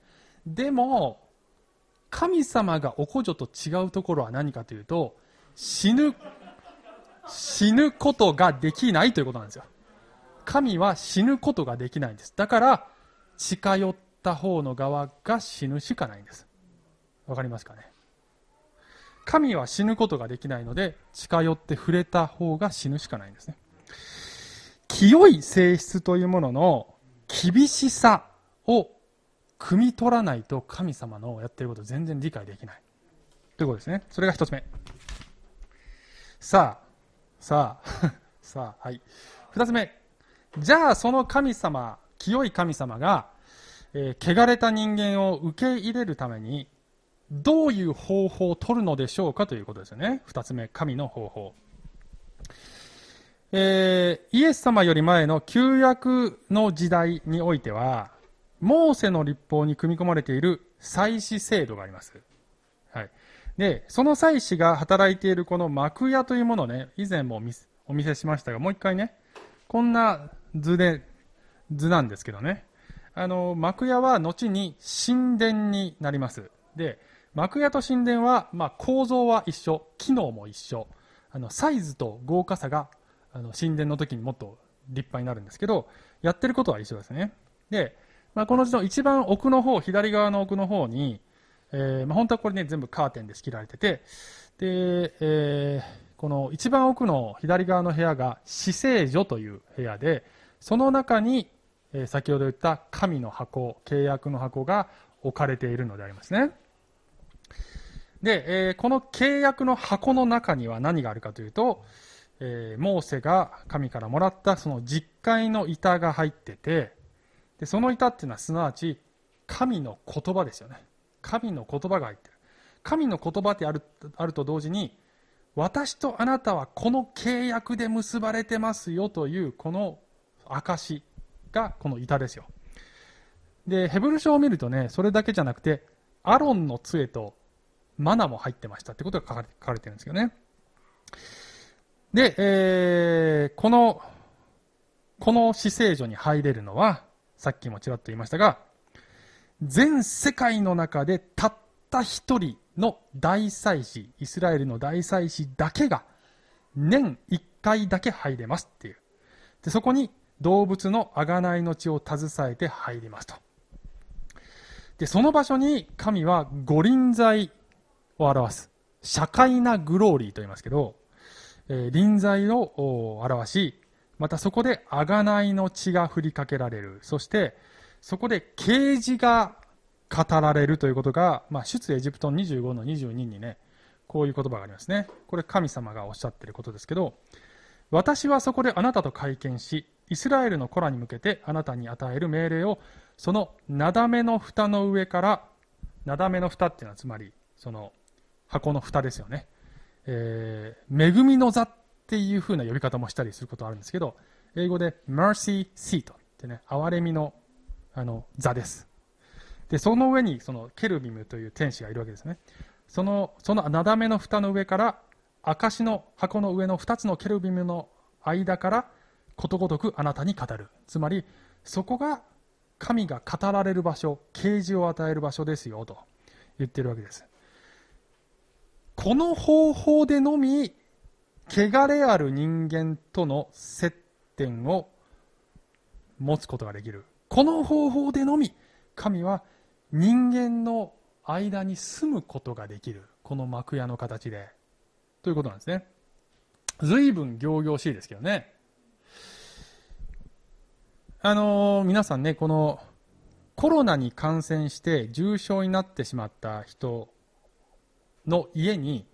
[SPEAKER 1] でも、神様がおこじょと違うところは何かというと、死ぬ、死ぬことができないということなんですよ。神は死ぬことができないんです。だから、近寄った方の側が死ぬしかないんです。わかりますかね？神は死ぬことができないので、近寄って触れた方が死ぬしかないんですね。清い性質というものの厳しさを汲み取らないと神様のやってること全然理解できない。ということですね。それが一つ目。さあ、さあ、さあ、はい。二つ目。じゃあその神様、清い神様が、えー、汚れた人間を受け入れるために、どういう方法を取るのでしょうかということですよね。二つ目、神の方法。えー、イエス様より前の旧約の時代においては、モーセの立法に組み込まれている祭祀制度があります。はい。で、その祭司が働いているこの幕屋というものをね、以前もお見せしましたが、もう一回ね、こんな図で図なんですけどね。あの、幕屋は後に神殿になります。で、幕屋と神殿は、まあ、構造は一緒、機能も一緒、あの、サイズと豪華さが、あの、神殿の時にもっと立派になるんですけど、やってることは一緒ですね。で、まあ、このうちの一番奥の方、左側の奥の方に、えー、まあ、本当はこれね、全部カーテンで仕切られてて、で、えー、この一番奥の左側の部屋が死聖所という部屋で、その中に、えー、先ほど言った神の箱、契約の箱が置かれているのでありますね。で、えー、この契約の箱の中には何があるかというと、えー、モーセが神からもらったその実会の板が入ってて、でその板っていうのはすなわち神の言葉ですよね。神の言葉が入ってる。神の言葉ってあるあると同時に、私とあなたはこの契約で結ばれてますよというこの証がこの板ですよ。で、ヘブル書を見るとね、それだけじゃなくて、アロンの杖とマナも入ってましたってことが書かれ書かれてるんですけどね。で、えー、この、この死聖所に入れるのは、さっきもちらっと言いましたが、全世界の中でたった一人の大祭司、イスラエルの大祭司だけが年一回だけ入れますっていう。で、そこに動物の贖いの血を携えて入りますと。で、その場所に神は五輪剤を表す。社会なグローリーと言いますけど、えー、臨在を表し、またそこで贖いの血が振りかけられる。そして、そこで啓示が語られるということが、まあ、出エジプトの25の22にね、こういう言葉がありますね。これ神様がおっしゃっていることですけど、私はそこであなたと会見し、イスラエルの子らに向けてあなたに与える命令を、そのなだめの蓋の上から、なだめの蓋っていうのはつまり、その箱の蓋ですよね。えー、恵みの座っていう風な呼び方もしたりすることあるんですけど、英語で mercy seat ってね、憐れみのあの座です。で、その上にそのケルビムという天使がいるわけですね。その、そのなだめの蓋の上から、証の箱の上の2つのケルビムの間から、ことごとくあなたに語る。つまり、そこが神が語られる場所、啓示を与える場所ですよ、と言ってるわけです。この方法でのみ、汚れある人間との接点を持つことができる。この方法でのみ、神は人間の間に住むことができる。この幕屋の形で。ということなんですね。随分行々しいですけどね。あのー、皆さんね、このコロナに感染して重症になってしまった人の家に、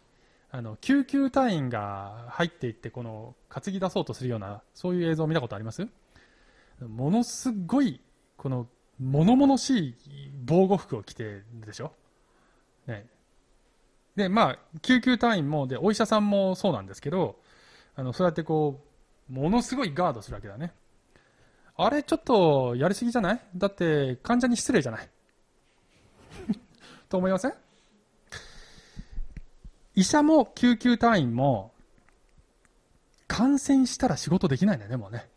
[SPEAKER 1] あの、救急隊員が入っていって、この、担ぎ出そうとするような、そういう映像を見たことあります？ものすごい、この、物々しい防護服を着てるでしょ？ね。で、まあ、救急隊員も、で、お医者さんもそうなんですけど、あの、そうやってこう、ものすごいガードするわけだね。あれ、ちょっと、やりすぎじゃない？だって、患者に失礼じゃない？と思いません？医者も救急隊員も、感染したら仕事できないんだよね、もうね。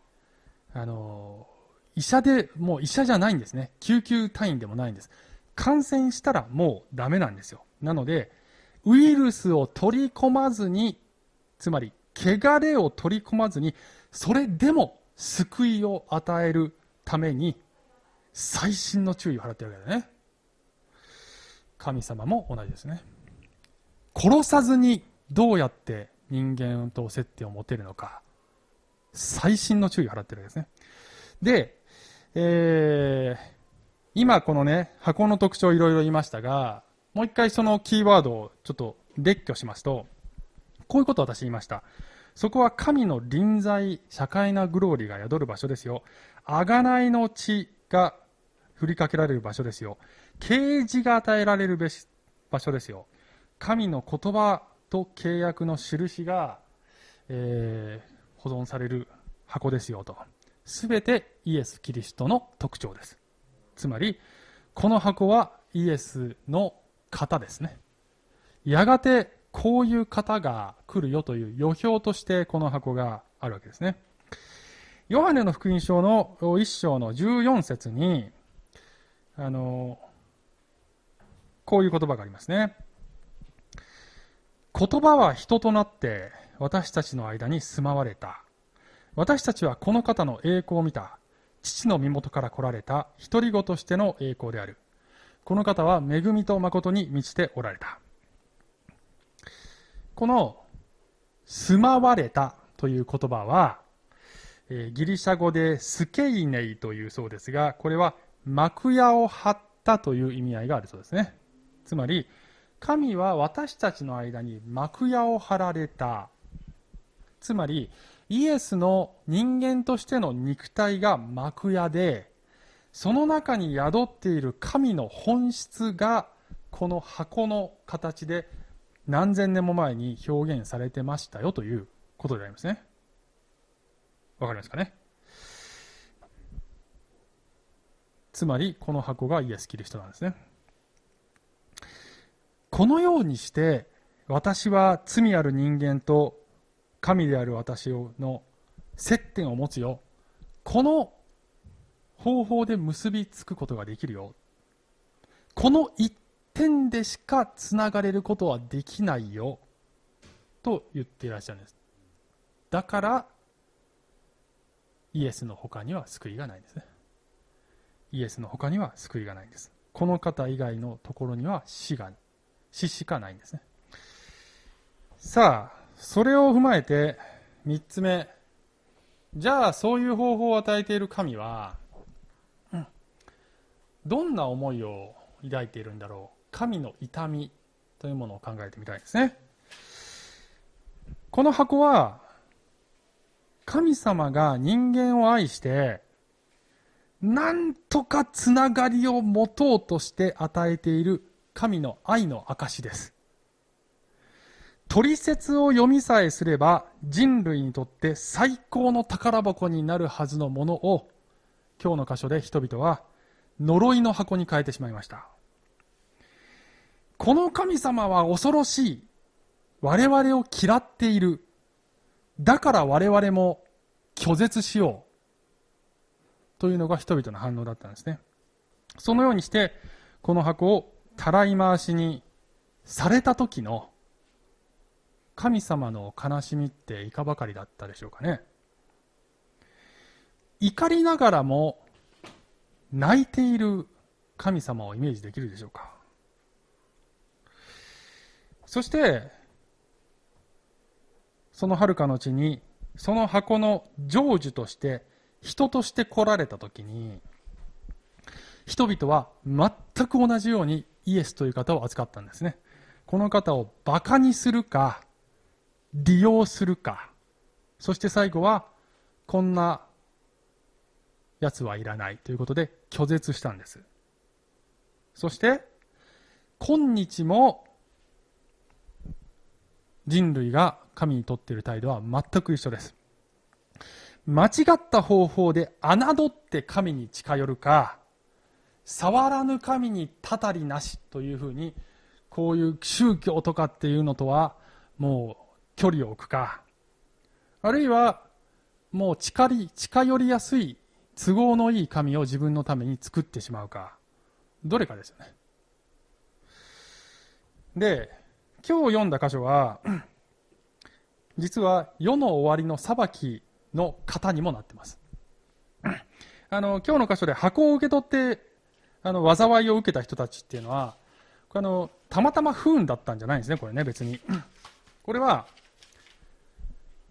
[SPEAKER 1] あの、医者で、もう医者じゃないんですね。救急隊員でもないんです。感染したらもうダメなんですよ。なので、ウイルスを取り込まずに、つまり、汚れを取り込まずに、それでも救いを与えるために、細心の注意を払ってるわけだね。神様も同じですね。殺さずにどうやって人間と接点を持てるのか、細心の注意を払ってるわけですね。で、えー、今このね、箱の特徴をいろいろ言いましたが、もう一回そのキーワードをちょっと列挙しますと、こういうことを私言いました。そこは神の臨在、社会なグローリーが宿る場所ですよ。贖いの血が振りかけられる場所ですよ。啓示が与えられるべし場所ですよ。神の言葉と契約の印が、えー、保存される箱ですよと。すべてイエス・キリストの特徴です。つまり、この箱はイエスの型ですね。やがてこういう方が来るよという予表としてこの箱があるわけですね。ヨハネの福音書の1章の14節に、あの、こういう言葉がありますね。言葉は人となって私たちの間に住まわれた。私たちはこの方の栄光を見た。父の身元から来られた独り子としての栄光である。この方は恵みと誠に満ちておられた。この住まわれたという言葉は、え、ギリシャ語でスケイネイというそうですが、これは幕屋を張ったという意味合いがあるそうですね。つまり、神は私たちの間に幕屋を張られた。つまり、イエスの人間としての肉体が幕屋で、その中に宿っている神の本質が、この箱の形で何千年も前に表現されてましたよということでありますね。わかりますかね？つまり、この箱がイエス・キリストなんですね。このようにして、私は罪ある人間と神である私の接点を持つよ。この方法で結びつくことができるよ。この一点でしかつながれることはできないよ。と言っていらっしゃるんです。だから、イエスの他には救いがないんですね。イエスの他には救いがないんです。この方以外のところには死が、死しかないんですね。さあ、それを踏まえて、三つ目。じゃあ、そういう方法を与えている神は、どんな思いを抱いているんだろう。神の痛みというものを考えてみたいですね。この箱は、神様が人間を愛して、なんとかつながりを持とうとして与えている神の愛の証です。取説を読みさえすれば人類にとって最高の宝箱になるはずのものを今日の箇所で人々は呪いの箱に変えてしまいました。この神様は恐ろしい。我々を嫌っている。だから我々も拒絶しよう。というのが人々の反応だったんですね。そのようにして、この箱をたらい回しにされた時の神様の悲しみっていかばかりだったでしょうかね。怒りながらも泣いている神様をイメージできるでしょうか。そして、その遥かの地にその箱の成就として人として来られた時に人々は全く同じようにイエスという方を扱ったんですねこの方をバカにするか利用するかそして最後はこんなやつはいらないということで拒絶したんですそして今日も人類が神にとっている態度は全く一緒です。間違った方法で侮って神に近寄るか、触らぬ神にたたりなしというふうに、こういう宗教とかっていうのとは、もう距離を置くか、あるいは、もう近り近寄りやすい、都合のいい神を自分のために作ってしまうか、どれかですよね。で、今日読んだ箇所は、実は世の終わりの裁きの型にもなってます。あの、今日の箇所で箱を受け取って、あの、災いを受けた人たちっていうのは、あの、たまたま不運だったんじゃないんですね、これね、別に。これは、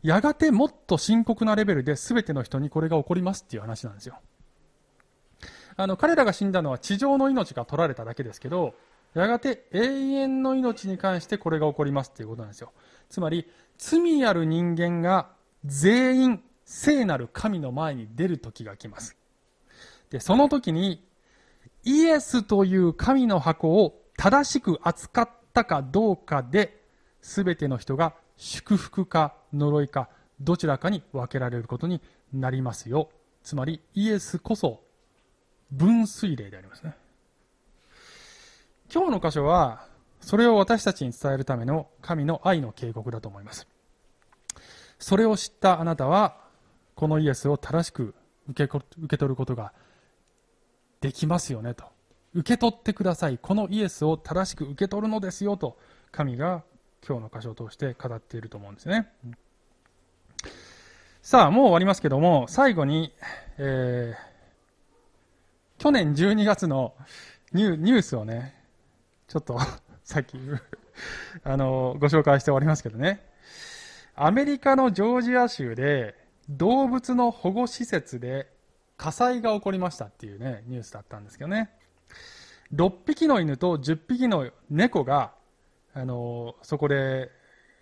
[SPEAKER 1] やがてもっと深刻なレベルで全ての人にこれが起こりますっていう話なんですよ。あの、彼らが死んだのは地上の命が取られただけですけど、やがて永遠の命に関してこれが起こりますということなんですよ。つまり、罪ある人間が全員聖なる神の前に出る時が来ます。で、その時に、イエスという神の箱を正しく扱ったかどうかで、全ての人が祝福か呪いか、どちらかに分けられることになりますよ。つまり、イエスこそ分水嶺でありますね。今日の箇所は、それを私たちに伝えるための神の愛の警告だと思います。それを知ったあなたは、このイエスを正しく受け取ることができますよねと。受け取ってください。このイエスを正しく受け取るのですよと。神が今日の箇所を通して語っていると思うんですね。さあもう終わりますけども最後に、えー、去年12月のニュニュースをねちょっと さっき あのご紹介して終わりますけどね。アメリカのジョージア州で動物の保護施設で火災が起こりましたっていうね、ニュースだったんですけどね。6匹の犬と10匹の猫が、あの、そこで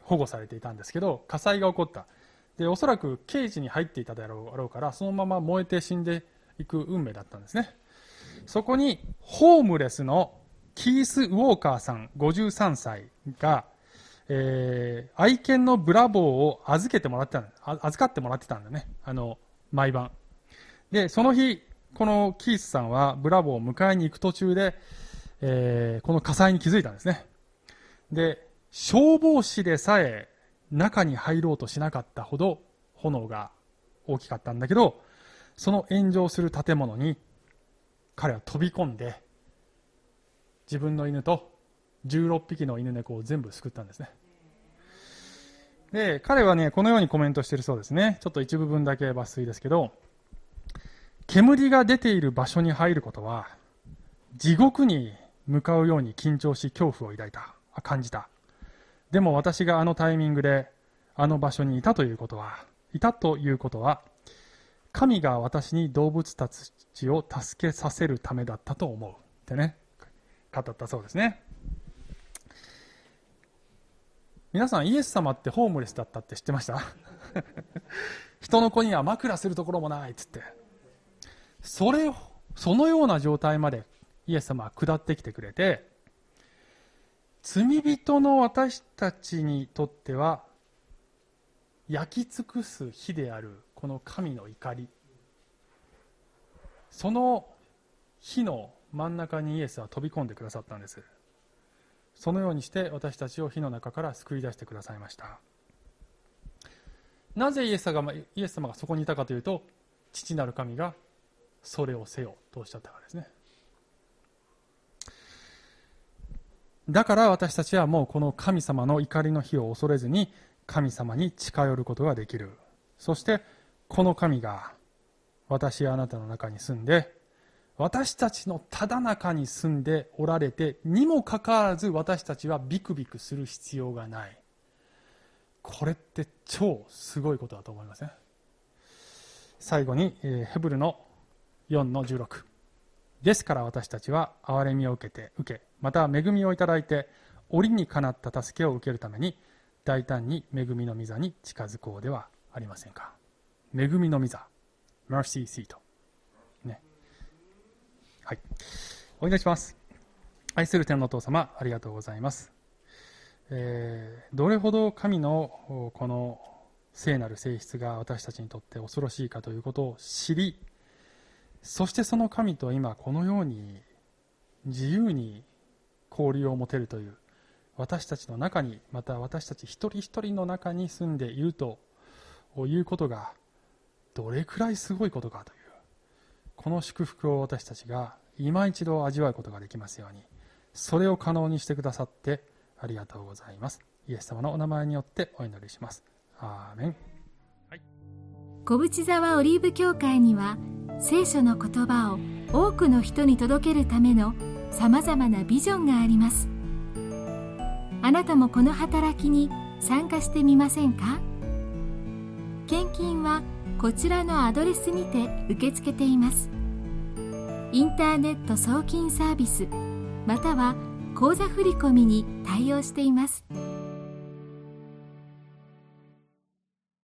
[SPEAKER 1] 保護されていたんですけど、火災が起こった。で、おそらくケージに入っていただろうから、そのまま燃えて死んでいく運命だったんですね。そこに、ホームレスのキース・ウォーカーさん53歳が、えー、愛犬のブラボーを預けてもらってた預かってもらってたんだね。あの、毎晩。で、その日、このキースさんはブラボーを迎えに行く途中で、えー、この火災に気づいたんですね。で、消防士でさえ中に入ろうとしなかったほど炎が大きかったんだけど、その炎上する建物に彼は飛び込んで、自分の犬と16匹の犬猫を全部救ったんですね。で、彼はね、このようにコメントしているそうですね。ちょっと一部分だけ抜粋ですけど、煙が出ている場所に入ることは、地獄に向かうように緊張し恐怖を抱いた、感じた。でも私があのタイミングであの場所にいたということは、いたということは、神が私に動物たちを助けさせるためだったと思う。ってね、語ったそうですね。皆さんイエス様ってホームレスだったって知ってました？人の子には枕するところもないっつってそれそのような状態までイエス様は下ってきてくれて罪人の私たちにとっては焼き尽くす火であるこの神の怒り。その火の真ん中にイエスは飛び込んでくださったんです。そのようにして私たちを火の中から救い出してくださいました。なぜイエス様がイエス様がそこにいたかというと父なる神がそれをせよとおっしゃったからですね。だから私たちはもうこの神様の怒りの火を恐れずに神様に近寄ることができる。そしてこの神が私やあなたの中に住んで私たちのただ中に住んでおられてにもかかわらず私たちはビクビクする必要がない。これって超すごいことだと思いますね最後に、ヘブルの4の16ですから私たちは憐れみを受けて受けまた恵みをいただいて折にかなった助けを受けるために大胆に恵みの御座に近づこうではありませんか恵みの御座 Mercy Seat はい。お祈りします。愛する天のお父様、ありがとうございます。えー、どれほど神のこの聖なる性質が私たちにとって恐ろしいかということを知り、そしてその神と今このように自由に交流を持てるという私たちの中にまた私たち一人一人の中に住んでいるということがどれくらいすごいことかというこの祝福を私たちが今一度味わうことができますようにそれを可能にしてくださってありがとうございます。イエス様のお名前によってお祈りします。アーメン、
[SPEAKER 2] はい、小淵沢オリーブ教会には聖書の言葉を多くの人に届けるためのさまざまなビジョンがあります。あなたもこの働きに参加してみませんか？献金はこちらのアドレスにて受け付けています。インターネット送金サービスまたは口座振込に対応しています。